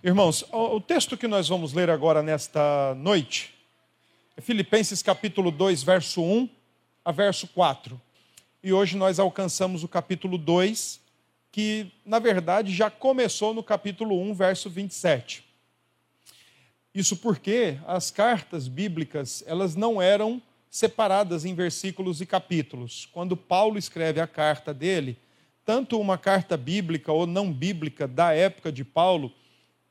Irmãos, o texto que nós vamos ler agora nesta noite é Filipenses capítulo 2, verso 1 a verso 4. E hoje nós alcançamos o capítulo 2, que na verdade já começou no capítulo 1, verso 27. Isso porque as cartas bíblicas, elas não eram separadas em versículos e capítulos. Quando Paulo escreve a carta dele, tanto uma carta bíblica ou não bíblica da época de Paulo,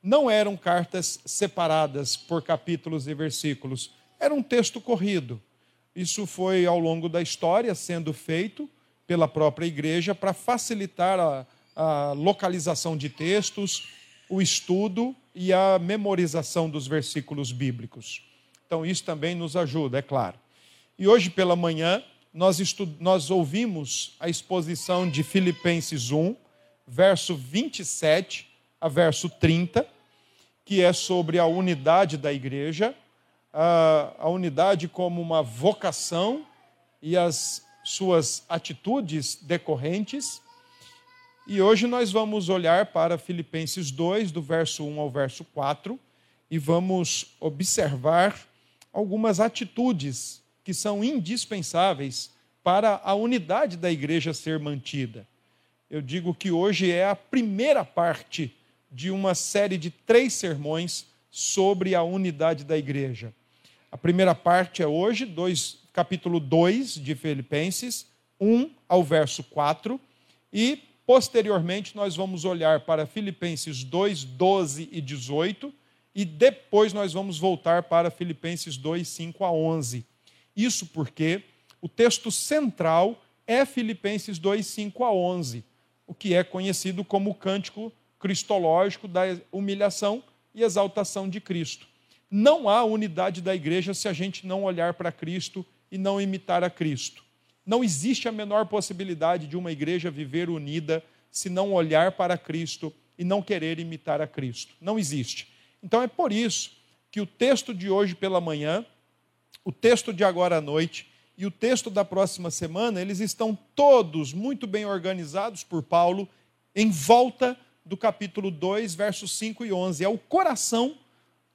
não eram cartas separadas por capítulos e versículos, era um texto corrido. Isso foi ao longo da história sendo feito pela própria igreja para facilitar a, a localização de textos, o estudo e a memorização dos versículos bíblicos. Então, isso também nos ajuda, é claro. E hoje pela manhã, nós, nós ouvimos a exposição de Filipenses 1, verso 27 a verso 30, que é sobre a unidade da igreja, a, a unidade como uma vocação e as suas atitudes decorrentes. E hoje nós vamos olhar para Filipenses 2, do verso 1 ao verso 4, e vamos observar algumas atitudes que são indispensáveis para a unidade da igreja ser mantida. Eu digo que hoje é a primeira parte de uma série de três sermões sobre a unidade da igreja. A primeira parte é hoje, dois, capítulo 2 de Filipenses, 1 ao verso 4, e posteriormente nós vamos olhar para Filipenses 2, 12 e 18, e depois nós vamos voltar para Filipenses 2, 5 a 11. Isso porque o texto central é Filipenses 2, 5 a 11, o que é conhecido como o cântico cristológico da humilhação e exaltação de Cristo. Não há unidade da igreja se a gente não olhar para Cristo e não imitar a Cristo. Não existe a menor possibilidade de uma igreja viver unida se não olhar para Cristo e não querer imitar a Cristo. Não existe. Então é por isso que o texto de hoje pela manhã, o texto de agora à noite e o texto da próxima semana, eles estão todos muito bem organizados por Paulo em volta do capítulo 2, versos 5 e 11. É o coração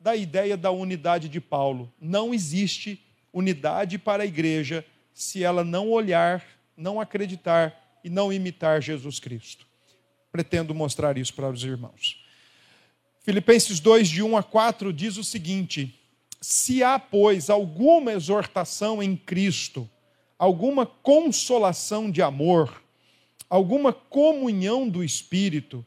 da ideia da unidade de Paulo. Não existe unidade para a igreja se ela não olhar, não acreditar e não imitar Jesus Cristo. Pretendo mostrar isso para os irmãos. Filipenses 2, de 1 a 4, diz o seguinte: Se há, pois, alguma exortação em Cristo, alguma consolação de amor, alguma comunhão do Espírito,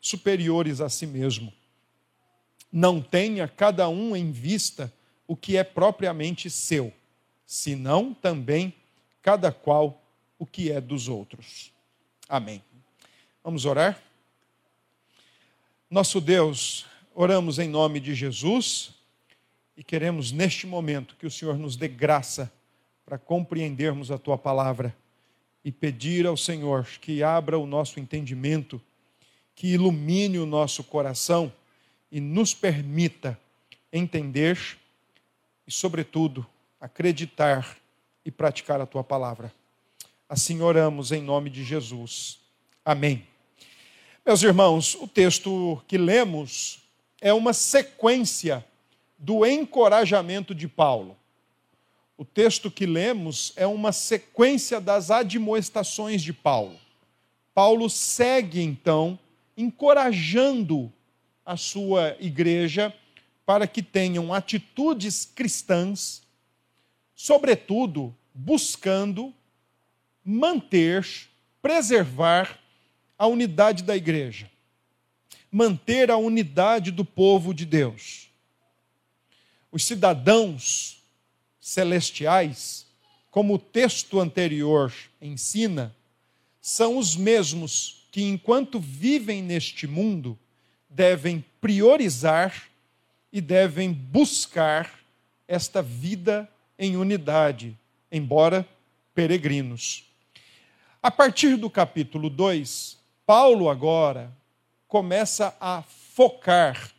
superiores a si mesmo. Não tenha cada um em vista o que é propriamente seu, senão também cada qual o que é dos outros. Amém. Vamos orar? Nosso Deus, oramos em nome de Jesus e queremos neste momento que o Senhor nos dê graça para compreendermos a tua palavra e pedir ao Senhor que abra o nosso entendimento que ilumine o nosso coração e nos permita entender e, sobretudo, acreditar e praticar a tua palavra. Assim oramos em nome de Jesus. Amém. Meus irmãos, o texto que lemos é uma sequência do encorajamento de Paulo. O texto que lemos é uma sequência das admoestações de Paulo. Paulo segue então encorajando a sua igreja para que tenham atitudes cristãs, sobretudo buscando manter, preservar a unidade da igreja, manter a unidade do povo de Deus. Os cidadãos celestiais, como o texto anterior ensina, são os mesmos que, enquanto vivem neste mundo, devem priorizar e devem buscar esta vida em unidade, embora peregrinos. A partir do capítulo 2, Paulo agora começa a focar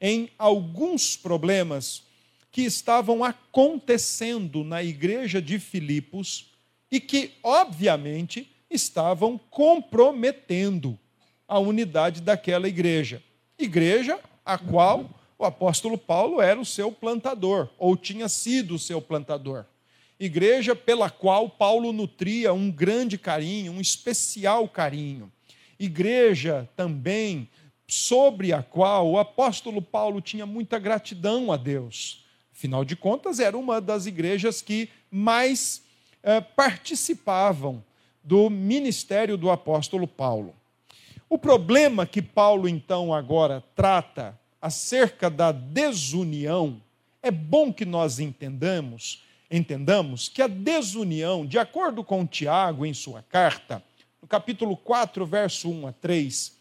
em alguns problemas que estavam acontecendo na igreja de Filipos e que, obviamente, estavam comprometendo a unidade daquela igreja. Igreja a qual o apóstolo Paulo era o seu plantador, ou tinha sido o seu plantador. Igreja pela qual Paulo nutria um grande carinho, um especial carinho. Igreja também sobre a qual o apóstolo Paulo tinha muita gratidão a Deus. Afinal de contas, era uma das igrejas que mais eh, participavam do ministério do apóstolo Paulo. O problema que Paulo então agora trata acerca da desunião, é bom que nós entendamos, entendamos que a desunião, de acordo com Tiago em sua carta, no capítulo 4, verso 1 a 3,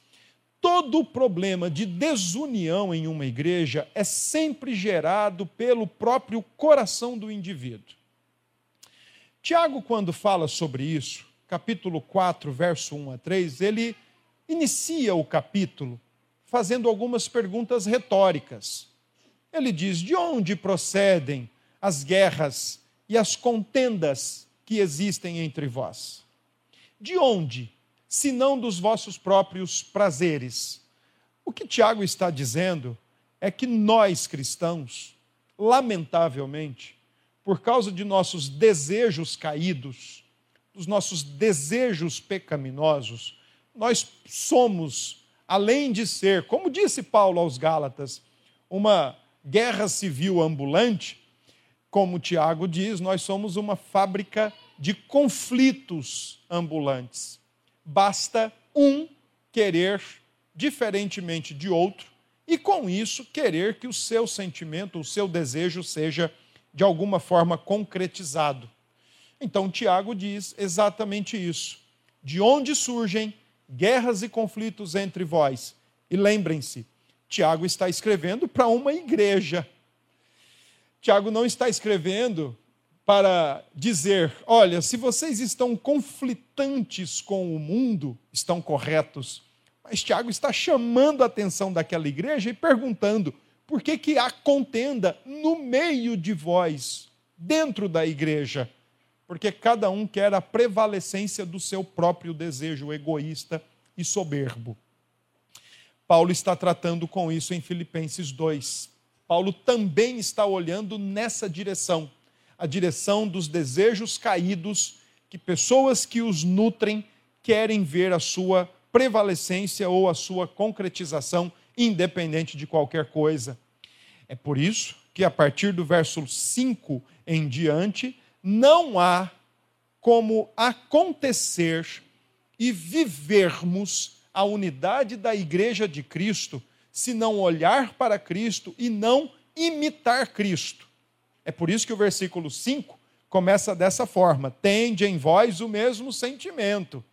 todo o problema de desunião em uma igreja é sempre gerado pelo próprio coração do indivíduo. Tiago, quando fala sobre isso, capítulo 4, verso 1 a 3, ele inicia o capítulo fazendo algumas perguntas retóricas. Ele diz: De onde procedem as guerras e as contendas que existem entre vós? De onde, se não dos vossos próprios prazeres? O que Tiago está dizendo é que nós cristãos, lamentavelmente, por causa de nossos desejos caídos, dos nossos desejos pecaminosos, nós somos além de ser, como disse Paulo aos Gálatas, uma guerra civil ambulante, como Tiago diz, nós somos uma fábrica de conflitos ambulantes. Basta um querer diferentemente de outro e, com isso, querer que o seu sentimento, o seu desejo seja de alguma forma concretizado. Então, Tiago diz exatamente isso. De onde surgem guerras e conflitos entre vós. E lembrem-se, Tiago está escrevendo para uma igreja. Tiago não está escrevendo para dizer: olha, se vocês estão conflitantes com o mundo, estão corretos. Mas Tiago está chamando a atenção daquela igreja e perguntando: por que, que há contenda no meio de vós, dentro da igreja? Porque cada um quer a prevalecência do seu próprio desejo egoísta e soberbo. Paulo está tratando com isso em Filipenses 2. Paulo também está olhando nessa direção, a direção dos desejos caídos que pessoas que os nutrem querem ver a sua prevalecência ou a sua concretização, independente de qualquer coisa. É por isso que a partir do verso 5 em diante, não há como acontecer e vivermos a unidade da igreja de Cristo se não olhar para Cristo e não imitar Cristo. É por isso que o versículo 5 começa dessa forma: Tende em vós o mesmo sentimento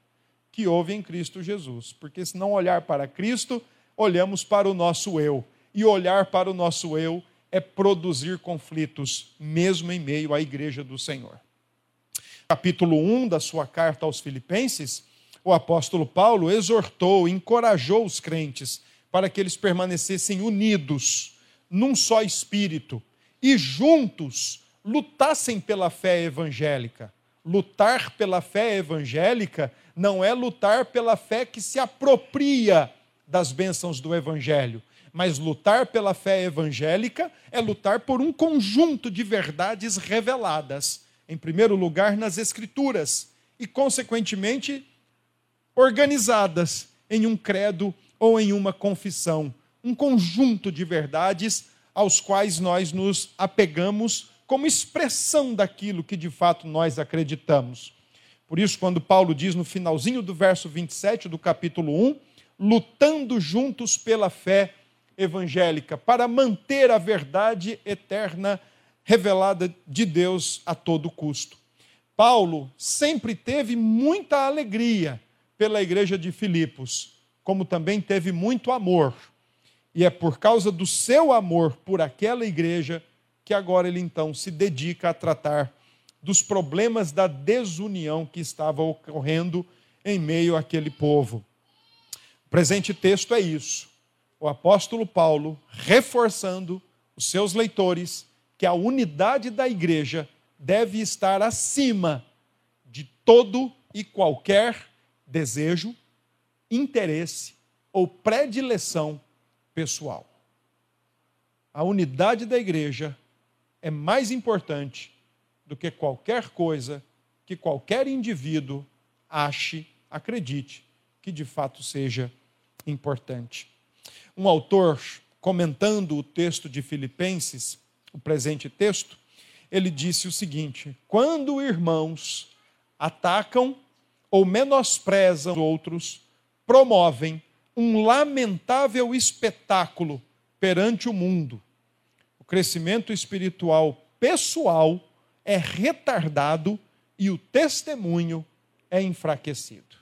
que houve em Cristo Jesus. Porque se não olhar para Cristo, olhamos para o nosso eu. E olhar para o nosso eu é produzir conflitos, mesmo em meio à igreja do Senhor. Capítulo 1 da sua carta aos Filipenses, o apóstolo Paulo exortou, encorajou os crentes para que eles permanecessem unidos, num só espírito, e juntos lutassem pela fé evangélica. Lutar pela fé evangélica não é lutar pela fé que se apropria das bênçãos do evangelho, mas lutar pela fé evangélica é lutar por um conjunto de verdades reveladas, em primeiro lugar nas Escrituras, e, consequentemente, organizadas em um credo ou em uma confissão. Um conjunto de verdades aos quais nós nos apegamos como expressão daquilo que de fato nós acreditamos. Por isso, quando Paulo diz no finalzinho do verso 27 do capítulo 1, lutando juntos pela fé evangélica, para manter a verdade eterna revelada de Deus a todo custo. Paulo sempre teve muita alegria pela igreja de Filipos, como também teve muito amor. E é por causa do seu amor por aquela igreja que agora ele então se dedica a tratar dos problemas da desunião que estava ocorrendo em meio àquele povo. O presente texto é isso. O apóstolo Paulo reforçando os seus leitores que a unidade da igreja deve estar acima de todo e qualquer desejo, interesse ou predileção pessoal. A unidade da igreja é mais importante do que qualquer coisa que qualquer indivíduo ache, acredite que de fato seja importante. Um autor, comentando o texto de Filipenses, o presente texto, ele disse o seguinte: quando irmãos atacam ou menosprezam outros, promovem um lamentável espetáculo perante o mundo. O crescimento espiritual pessoal é retardado e o testemunho é enfraquecido.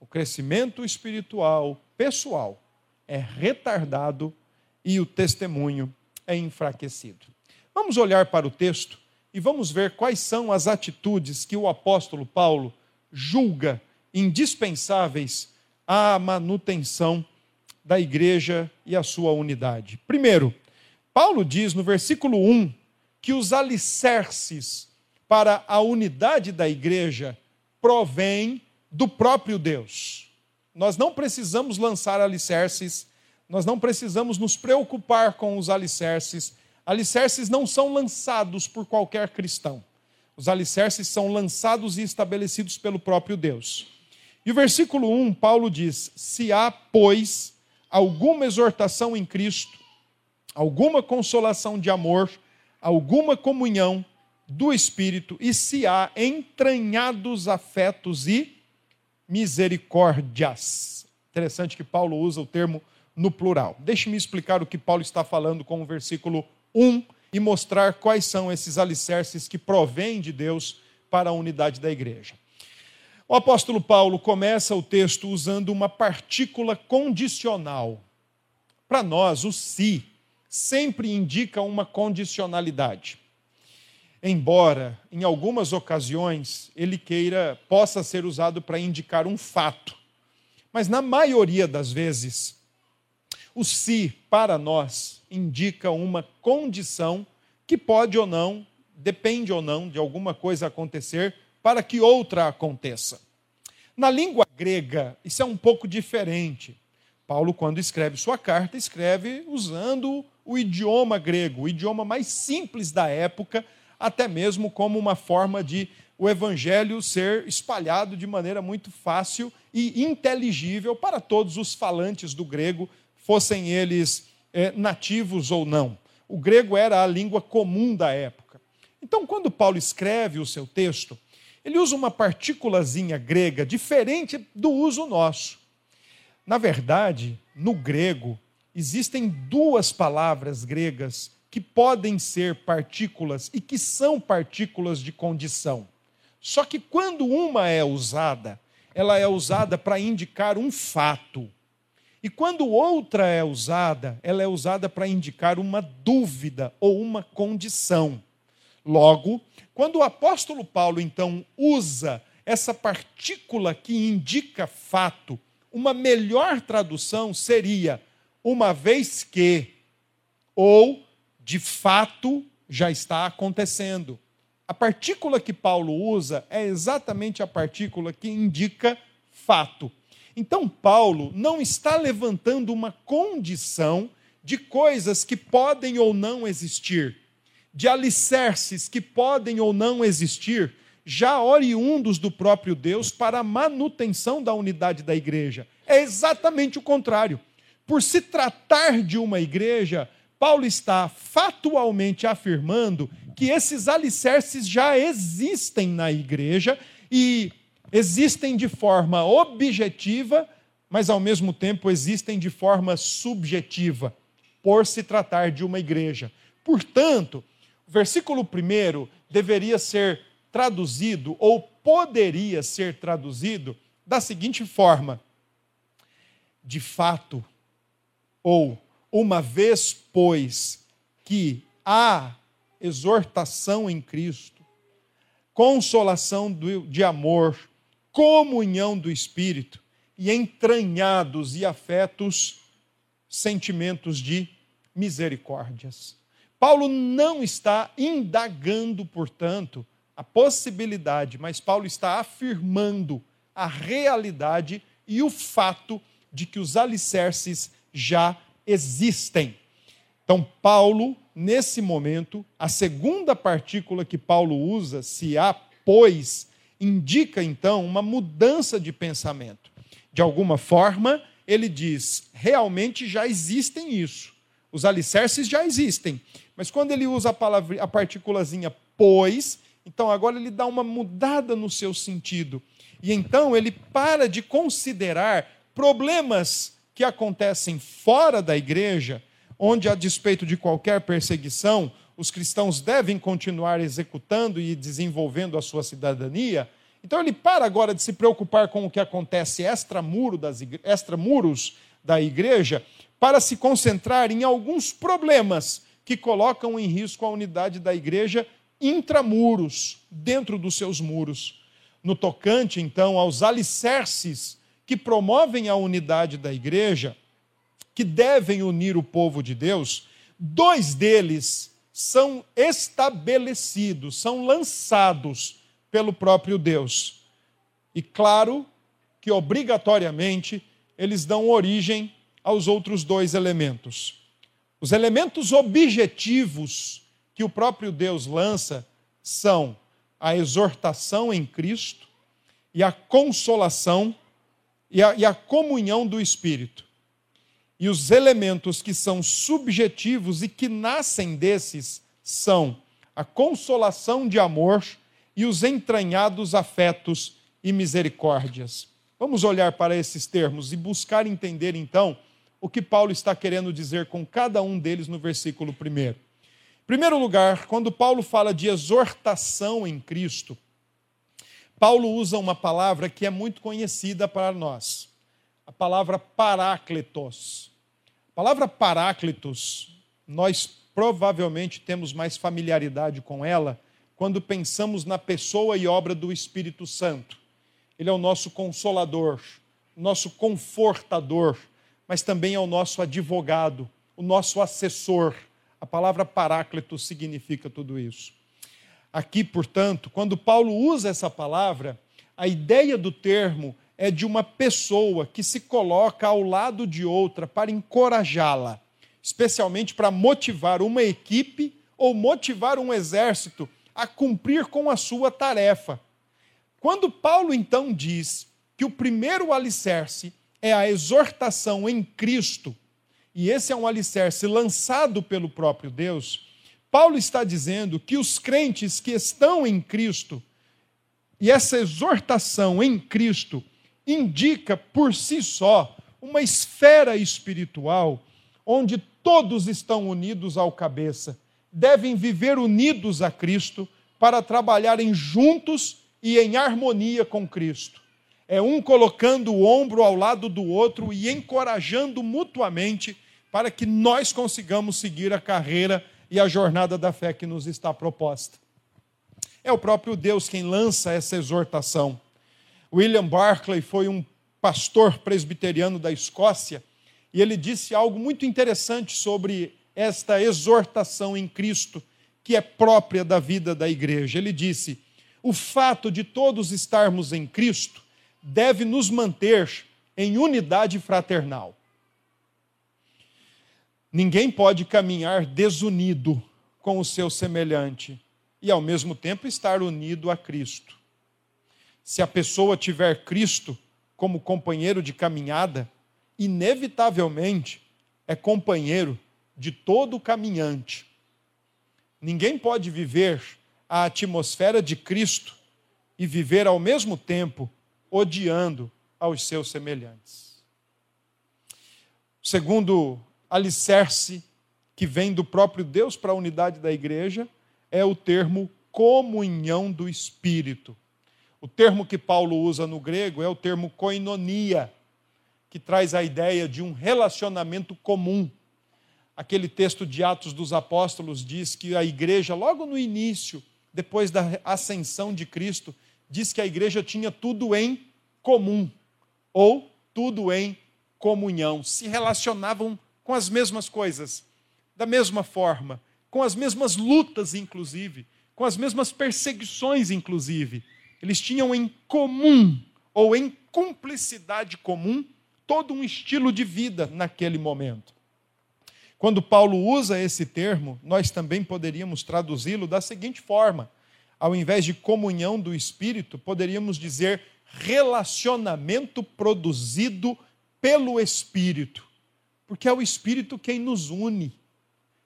O crescimento espiritual pessoal é retardado e o testemunho é enfraquecido. Vamos olhar para o texto e vamos ver quais são as atitudes que o apóstolo Paulo julga indispensáveis à manutenção da igreja e a sua unidade. Primeiro, Paulo diz no versículo 1 que os alicerces para a unidade da igreja provêm do próprio Deus. Nós não precisamos lançar alicerces, nós não precisamos nos preocupar com os alicerces. Alicerces não são lançados por qualquer cristão. Os alicerces são lançados e estabelecidos pelo próprio Deus. E o versículo 1, Paulo diz: Se há, pois, alguma exortação em Cristo, alguma consolação de amor, alguma comunhão do Espírito, e se há entranhados afetos e misericórdias. Interessante que Paulo usa o termo no plural. Deixe-me explicar o que Paulo está falando com o versículo 1 e mostrar quais são esses alicerces que provêm de Deus para a unidade da igreja. O apóstolo Paulo começa o texto usando uma partícula condicional. Para nós, o se sempre indica uma condicionalidade. Embora em algumas ocasiões ele queira possa ser usado para indicar um fato. Mas na maioria das vezes, o se para nós indica uma condição que pode ou não, depende ou não de alguma coisa acontecer para que outra aconteça. Na língua grega, isso é um pouco diferente. Paulo, quando escreve sua carta, escreve usando o idioma grego, o idioma mais simples da época, até mesmo como uma forma de o evangelho ser espalhado de maneira muito fácil e inteligível para todos os falantes do grego, fossem eles é, nativos ou não. O grego era a língua comum da época. Então, quando Paulo escreve o seu texto, ele usa uma partículazinha grega diferente do uso nosso. Na verdade, no grego, existem duas palavras gregas que podem ser partículas e que são partículas de condição. Só que quando uma é usada, ela é usada para indicar um fato. E quando outra é usada, ela é usada para indicar uma dúvida ou uma condição. Logo, quando o apóstolo Paulo então usa essa partícula que indica fato, uma melhor tradução seria uma vez que, ou de fato já está acontecendo. A partícula que Paulo usa é exatamente a partícula que indica fato. Então, Paulo não está levantando uma condição de coisas que podem ou não existir, de alicerces que podem ou não existir, já oriundos do próprio Deus para a manutenção da unidade da igreja. É exatamente o contrário. Por se tratar de uma igreja, Paulo está fatualmente afirmando que esses alicerces já existem na igreja e existem de forma objetiva, mas ao mesmo tempo existem de forma subjetiva, por se tratar de uma igreja. Portanto, o versículo 1 deveria ser traduzido, ou poderia ser traduzido, da seguinte forma: De fato, ou uma vez, pois, que há exortação em Cristo, consolação de amor, comunhão do Espírito e entranhados e afetos sentimentos de misericórdias. Paulo não está indagando, portanto, a possibilidade, mas Paulo está afirmando a realidade e o fato de que os alicerces já existem. Então, Paulo, nesse momento, a segunda partícula que Paulo usa, se há, pois, indica então uma mudança de pensamento. De alguma forma, ele diz: realmente já existem isso. Os alicerces já existem. Mas quando ele usa a palavra, a partículazinha pois, então agora ele dá uma mudada no seu sentido. E então ele para de considerar problemas que acontecem fora da igreja, onde, a despeito de qualquer perseguição, os cristãos devem continuar executando e desenvolvendo a sua cidadania. Então ele para agora de se preocupar com o que acontece extramuros das igre... extramuros da igreja para se concentrar em alguns problemas que colocam em risco a unidade da igreja intramuros, dentro dos seus muros. No tocante, então, aos alicerces que promovem a unidade da igreja, que devem unir o povo de Deus, dois deles são estabelecidos, são lançados pelo próprio Deus. E claro que obrigatoriamente eles dão origem aos outros dois elementos. Os elementos objetivos que o próprio Deus lança são a exortação em Cristo e a consolação e a, e a comunhão do Espírito. E os elementos que são subjetivos e que nascem desses são a consolação de amor e os entranhados afetos e misericórdias. Vamos olhar para esses termos e buscar entender então o que Paulo está querendo dizer com cada um deles no versículo 1. Em primeiro lugar, quando Paulo fala de exortação em Cristo, Paulo usa uma palavra que é muito conhecida para nós, a palavra paráclitos. A palavra paráclitos, nós provavelmente temos mais familiaridade com ela quando pensamos na pessoa e obra do Espírito Santo. Ele é o nosso consolador, nosso confortador, mas também é o nosso advogado, o nosso assessor. A palavra paráclito significa tudo isso. Aqui, portanto, quando Paulo usa essa palavra, a ideia do termo é de uma pessoa que se coloca ao lado de outra para encorajá-la, especialmente para motivar uma equipe ou motivar um exército a cumprir com a sua tarefa. Quando Paulo então diz que o primeiro alicerce é a exortação em Cristo, e esse é um alicerce lançado pelo próprio Deus, Paulo está dizendo que os crentes que estão em Cristo, e essa exortação em Cristo, indica por si só uma esfera espiritual onde todos estão unidos ao cabeça, devem viver unidos a Cristo para trabalharem juntos e em harmonia com Cristo. É um colocando o ombro ao lado do outro e encorajando mutuamente para que nós consigamos seguir a carreira e a jornada da fé que nos está proposta. É o próprio Deus quem lança essa exortação. William Barclay foi um pastor presbiteriano da Escócia e ele disse algo muito interessante sobre esta exortação em Cristo, que é própria da vida da igreja. Ele disse: o fato de todos estarmos em Cristo deve nos manter em unidade fraternal. Ninguém pode caminhar desunido com o seu semelhante e, ao mesmo tempo, estar unido a Cristo. Se a pessoa tiver Cristo como companheiro de caminhada, inevitavelmente é companheiro de todo caminhante. Ninguém pode viver a atmosfera de Cristo e viver ao mesmo tempo odiando aos seus semelhantes. Segundo alicerce que vem do próprio Deus para a unidade da igreja é o termo comunhão do Espírito. O termo que Paulo usa no grego é o termo koinonia, que traz a ideia de um relacionamento comum. Aquele texto de Atos dos Apóstolos diz que a igreja, logo no início, depois da ascensão de Cristo, diz que a igreja tinha tudo em comum, ou tudo em comunhão, se relacionavam com as mesmas coisas, da mesma forma, com as mesmas lutas, inclusive, com as mesmas perseguições, inclusive. Eles tinham em comum, ou em cumplicidade comum, todo um estilo de vida naquele momento. Quando Paulo usa esse termo, nós também poderíamos traduzi-lo da seguinte forma: ao invés de comunhão do espírito, poderíamos dizer relacionamento produzido pelo espírito, porque é o espírito quem nos une.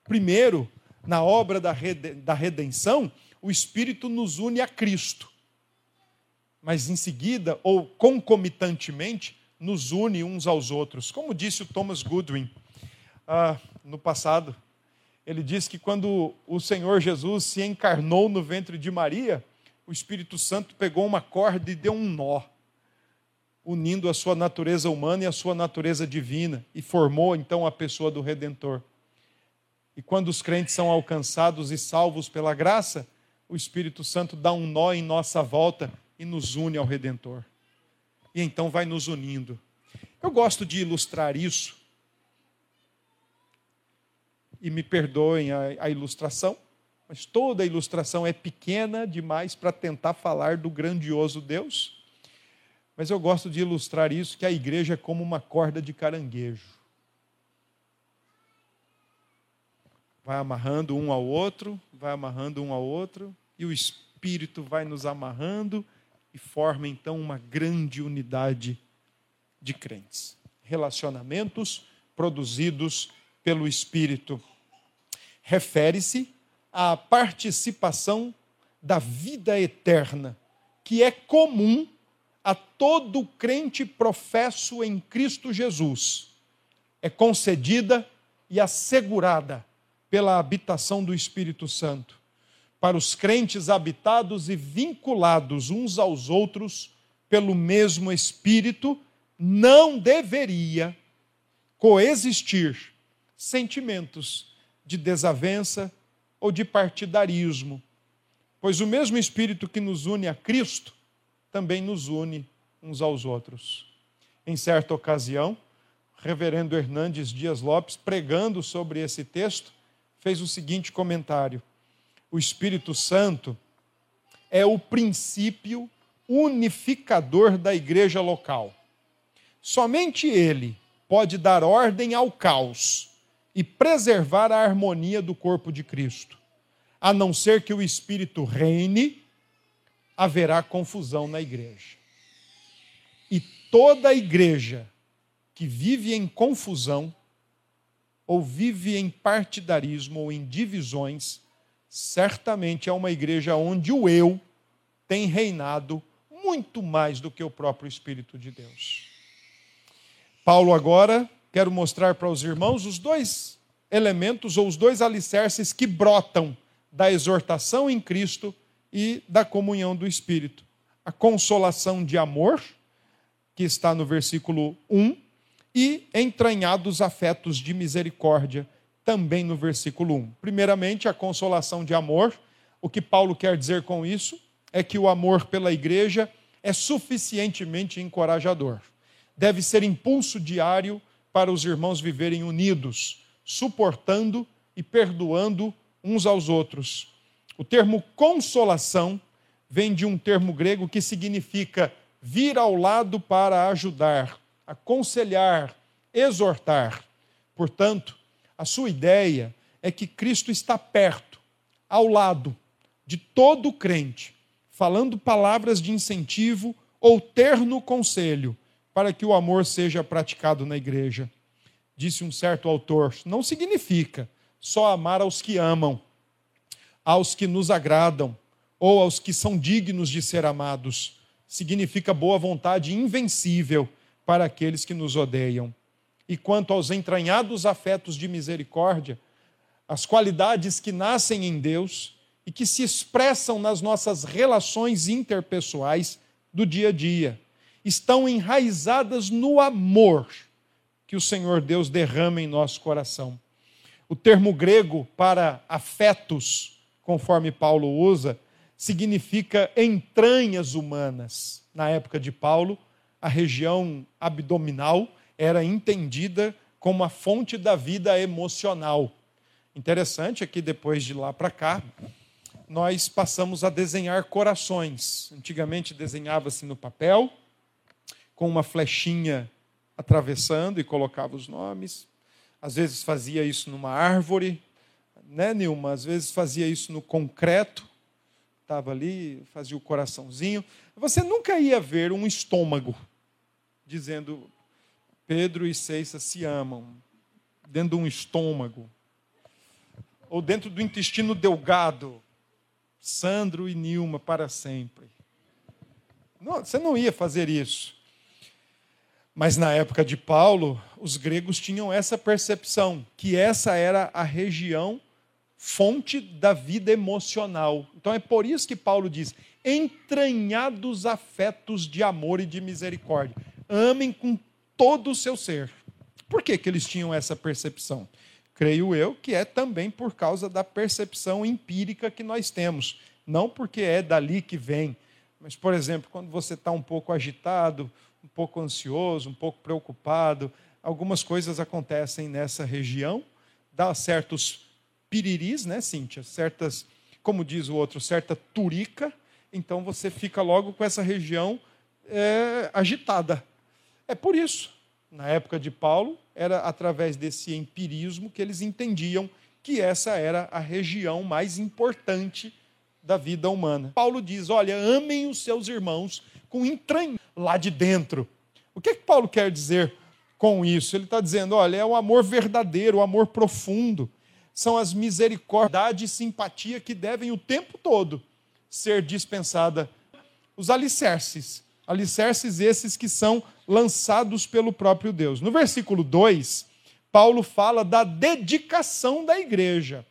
Primeiro, na obra da redenção, o espírito nos une a Cristo. Mas em seguida, ou concomitantemente, nos une uns aos outros. Como disse o Thomas Goodwin ah, no passado, ele disse que quando o Senhor Jesus se encarnou no ventre de Maria, o Espírito Santo pegou uma corda e deu um nó, unindo a sua natureza humana e a sua natureza divina, e formou então a pessoa do Redentor. E quando os crentes são alcançados e salvos pela graça, o Espírito Santo dá um nó em nossa volta e nos une ao Redentor e então vai nos unindo. Eu gosto de ilustrar isso, e me perdoem a, a ilustração, mas toda ilustração é pequena demais para tentar falar do grandioso Deus. Mas eu gosto de ilustrar isso, que a igreja é como uma corda de caranguejo. Vai amarrando um ao outro, vai amarrando um ao outro, e o Espírito vai nos amarrando e forma então uma grande unidade de crentes. Relacionamentos produzidos pelo Espírito. Refere-se à participação da vida eterna, que é comum a todo crente professo em Cristo Jesus. É concedida e assegurada pela habitação do Espírito Santo para os crentes habitados e vinculados uns aos outros pelo mesmo Espírito, não deveria coexistir sentimentos de desavença ou de partidarismo, pois o mesmo Espírito que nos une a Cristo também nos une uns aos outros. Em certa ocasião, reverendo Hernandes Dias Lopes, pregando sobre esse texto, fez o seguinte comentário o Espírito Santo é o princípio unificador da igreja local. Somente ele pode dar ordem ao caos e preservar a harmonia do corpo de Cristo. A não ser que o Espírito reine, haverá confusão na igreja. E toda igreja que vive em confusão, ou vive em partidarismo ou em divisões, certamente é uma igreja onde o eu tem reinado muito mais do que o próprio Espírito de Deus. Paulo agora quero mostrar para os irmãos os dois elementos ou os dois alicerces que brotam da exortação em Cristo e da comunhão do Espírito. A consolação de amor, que está no versículo 1, e entranhados afetos de misericórdia, também no versículo 1. Primeiramente, a consolação de amor. O que Paulo quer dizer com isso é que o amor pela igreja é suficientemente encorajador. Deve ser impulso diário para os irmãos viverem unidos, suportando e perdoando uns aos outros. O termo consolação vem de um termo grego que significa vir ao lado para ajudar, aconselhar, exortar. Portanto, a sua ideia é que Cristo está perto, ao lado de todo crente, falando palavras de incentivo ou terno conselho para que o amor seja praticado na igreja. Disse um certo autor: não significa só amar aos que amam, aos que nos agradam ou aos que são dignos de ser amados. Significa boa vontade invencível para aqueles que nos odeiam. E quanto aos entranhados afetos de misericórdia, as qualidades que nascem em Deus e que se expressam nas nossas relações interpessoais do dia a dia, estão enraizadas no amor que o Senhor Deus derrama em nosso coração. O termo grego para afetos, conforme Paulo usa, significa entranhas humanas. Na época de Paulo, a região abdominal era entendida como a fonte da vida emocional. Interessante é que depois de lá para cá, nós passamos a desenhar corações. Antigamente desenhava-se no papel, com uma flechinha atravessando e colocava os nomes. Às vezes fazia isso numa árvore, né, Nilma? Às vezes fazia isso no concreto, estava ali, fazia o coraçãozinho. Você nunca ia ver um estômago dizendo Pedro e Ceissa se amam, dentro de um estômago, ou dentro do intestino delgado, Sandro e Nilma para sempre. Não, você não ia fazer isso. Mas na época de Paulo, os gregos tinham essa percepção, que essa era a região fonte da vida emocional. Então é por isso que Paulo diz: entranhados afetos de amor e de misericórdia. Amem com todo o seu ser. Por que, que eles tinham essa percepção? Creio eu que é também por causa da percepção empírica que nós temos. Não porque é dali que vem, mas, por exemplo, quando você está um pouco agitado, um pouco ansioso, um pouco preocupado, algumas coisas acontecem nessa região, dá certos piriris, né, Cíntia? Certas, como diz o outro, certa turica, então você fica logo com essa região é, agitada. É por isso, na época de Paulo, era através desse empirismo que eles entendiam que essa era a região mais importante da vida humana. Paulo diz: olha, amem os seus irmãos com entranha lá de dentro. O que, é que Paulo quer dizer com isso? Ele está dizendo: olha, é o amor verdadeiro, o amor profundo. São as misericórdias e simpatia que devem o tempo todo ser dispensada. Os alicerces. Alicerces esses que são lançados pelo próprio Deus. No versículo 2, Paulo fala da dedicação da igreja.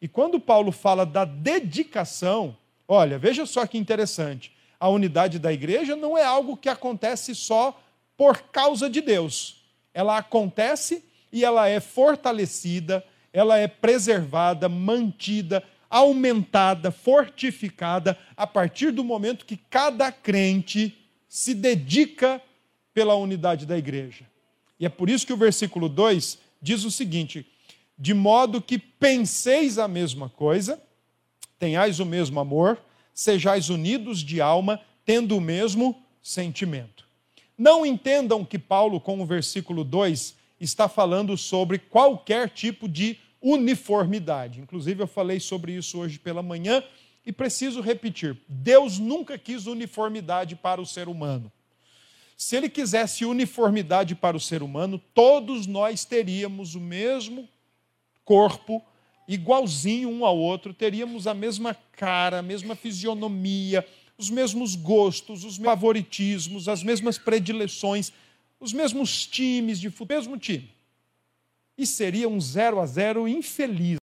E quando Paulo fala da dedicação, olha, veja só que interessante. A unidade da igreja não é algo que acontece só por causa de Deus. Ela acontece e ela é fortalecida, ela é preservada, mantida, aumentada, fortificada a partir do momento que cada crente se dedica pela unidade da igreja. E é por isso que o versículo 2 diz o seguinte: de modo que penseis a mesma coisa, tenhais o mesmo amor, sejais unidos de alma, tendo o mesmo sentimento. Não entendam que Paulo, com o versículo 2, está falando sobre qualquer tipo de uniformidade. Inclusive, eu falei sobre isso hoje pela manhã e preciso repetir: Deus nunca quis uniformidade para o ser humano. Se ele quisesse uniformidade para o ser humano, todos nós teríamos o mesmo corpo, igualzinho um ao outro, teríamos a mesma cara, a mesma fisionomia, os mesmos gostos, os mesmos favoritismos, as mesmas predileções, os mesmos times de futebol, mesmo time. E seria um zero a zero infeliz.